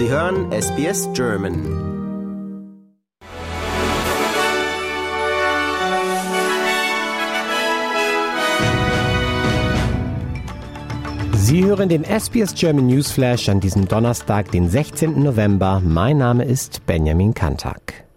Sie hören SBS German. Sie hören den SBS German Newsflash an diesem Donnerstag, den 16. November. Mein Name ist Benjamin Kantak.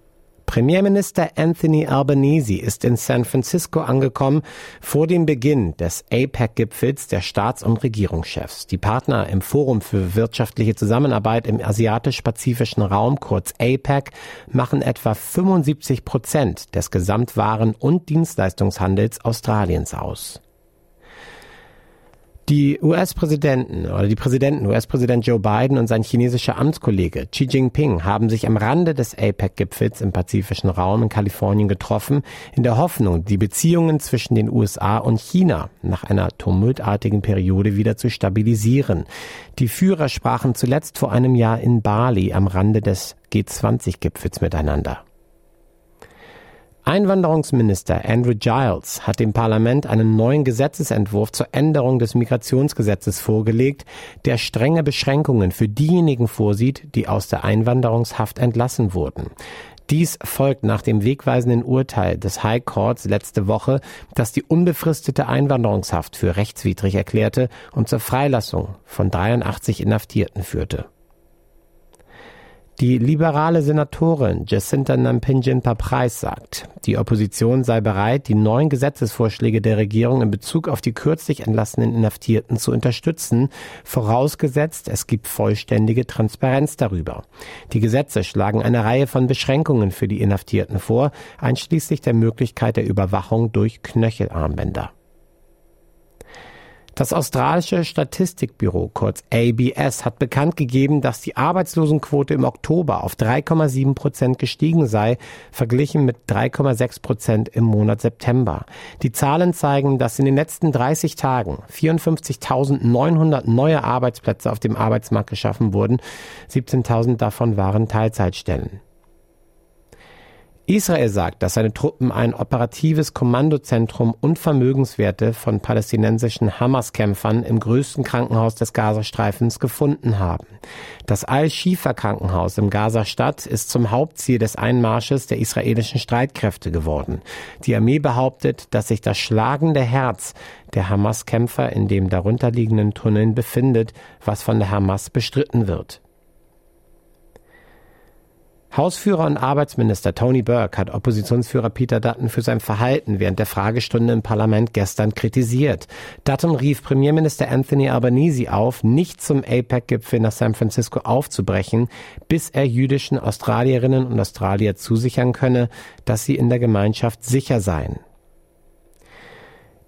Premierminister Anthony Albanese ist in San Francisco angekommen vor dem Beginn des APEC-Gipfels der Staats- und Regierungschefs. Die Partner im Forum für wirtschaftliche Zusammenarbeit im asiatisch-pazifischen Raum, kurz APEC, machen etwa 75 Prozent des Gesamtwaren- und Dienstleistungshandels Australiens aus. Die US-Präsidenten oder die Präsidenten, US-Präsident Joe Biden und sein chinesischer Amtskollege Xi Jinping haben sich am Rande des APEC-Gipfels im pazifischen Raum in Kalifornien getroffen, in der Hoffnung, die Beziehungen zwischen den USA und China nach einer tumultartigen Periode wieder zu stabilisieren. Die Führer sprachen zuletzt vor einem Jahr in Bali am Rande des G20-Gipfels miteinander. Einwanderungsminister Andrew Giles hat dem Parlament einen neuen Gesetzesentwurf zur Änderung des Migrationsgesetzes vorgelegt, der strenge Beschränkungen für diejenigen vorsieht, die aus der Einwanderungshaft entlassen wurden. Dies folgt nach dem wegweisenden Urteil des High Courts letzte Woche, das die unbefristete Einwanderungshaft für rechtswidrig erklärte und zur Freilassung von 83 Inhaftierten führte. Die liberale Senatorin Jacinta Nampinjin-Paprais sagt, die Opposition sei bereit, die neuen Gesetzesvorschläge der Regierung in Bezug auf die kürzlich entlassenen Inhaftierten zu unterstützen, vorausgesetzt es gibt vollständige Transparenz darüber. Die Gesetze schlagen eine Reihe von Beschränkungen für die Inhaftierten vor, einschließlich der Möglichkeit der Überwachung durch Knöchelarmbänder. Das australische Statistikbüro, kurz ABS, hat bekannt gegeben, dass die Arbeitslosenquote im Oktober auf 3,7 Prozent gestiegen sei, verglichen mit 3,6 Prozent im Monat September. Die Zahlen zeigen, dass in den letzten 30 Tagen 54.900 neue Arbeitsplätze auf dem Arbeitsmarkt geschaffen wurden. 17.000 davon waren Teilzeitstellen. Israel sagt, dass seine Truppen ein operatives Kommandozentrum und Vermögenswerte von palästinensischen Hamas-Kämpfern im größten Krankenhaus des Gazastreifens gefunden haben. Das Al-Shifa-Krankenhaus im Gazastadt ist zum Hauptziel des Einmarsches der israelischen Streitkräfte geworden. Die Armee behauptet, dass sich das schlagende Herz der Hamas-Kämpfer in dem darunterliegenden Tunneln befindet, was von der Hamas bestritten wird. Hausführer und Arbeitsminister Tony Burke hat Oppositionsführer Peter Dutton für sein Verhalten während der Fragestunde im Parlament gestern kritisiert. Dutton rief Premierminister Anthony Albanese auf, nicht zum APEC-Gipfel nach San Francisco aufzubrechen, bis er jüdischen Australierinnen und Australier zusichern könne, dass sie in der Gemeinschaft sicher seien.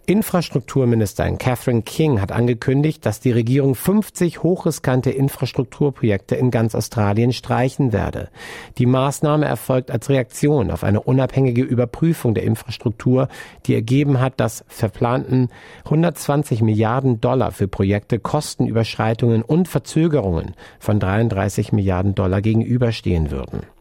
Infrastrukturministerin Catherine King hat angekündigt, dass die Regierung 50 hochriskante Infrastrukturprojekte in ganz Australien streichen werde. Die Maßnahme erfolgt als Reaktion auf eine unabhängige Überprüfung der Infrastruktur, die ergeben hat, dass verplanten 120 Milliarden Dollar für Projekte Kostenüberschreitungen und Verzögerungen von 33 Milliarden Dollar gegenüberstehen würden.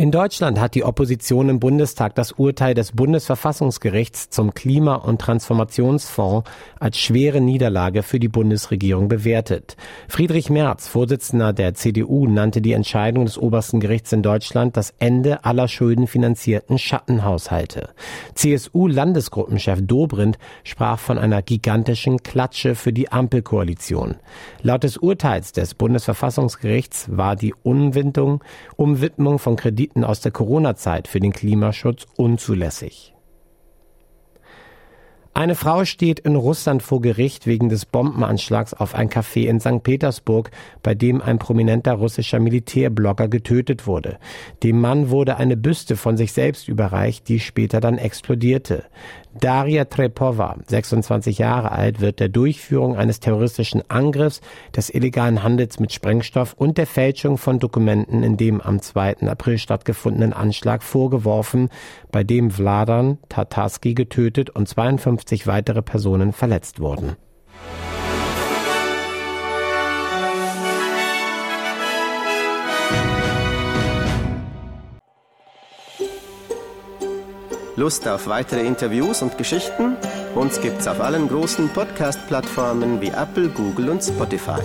In Deutschland hat die Opposition im Bundestag das Urteil des Bundesverfassungsgerichts zum Klima- und Transformationsfonds als schwere Niederlage für die Bundesregierung bewertet. Friedrich Merz, Vorsitzender der CDU, nannte die Entscheidung des obersten Gerichts in Deutschland das Ende aller schuldenfinanzierten Schattenhaushalte. CSU-Landesgruppenchef Dobrindt sprach von einer gigantischen Klatsche für die Ampelkoalition. Laut des Urteils des Bundesverfassungsgerichts war die Umwidmung, von Krediten Krediten aus der Corona-Zeit für den Klimaschutz unzulässig. Eine Frau steht in Russland vor Gericht wegen des Bombenanschlags auf ein Café in St. Petersburg, bei dem ein prominenter russischer Militärblogger getötet wurde. Dem Mann wurde eine Büste von sich selbst überreicht, die später dann explodierte. Daria Trepova, 26 Jahre alt, wird der Durchführung eines terroristischen Angriffs, des illegalen Handels mit Sprengstoff und der Fälschung von Dokumenten in dem am 2. April stattgefundenen Anschlag vorgeworfen, bei dem Vladan Tatarski getötet und 52 weitere Personen verletzt wurden. Lust auf weitere Interviews und Geschichten? Uns gibt's auf allen großen Podcast-Plattformen wie Apple, Google und Spotify.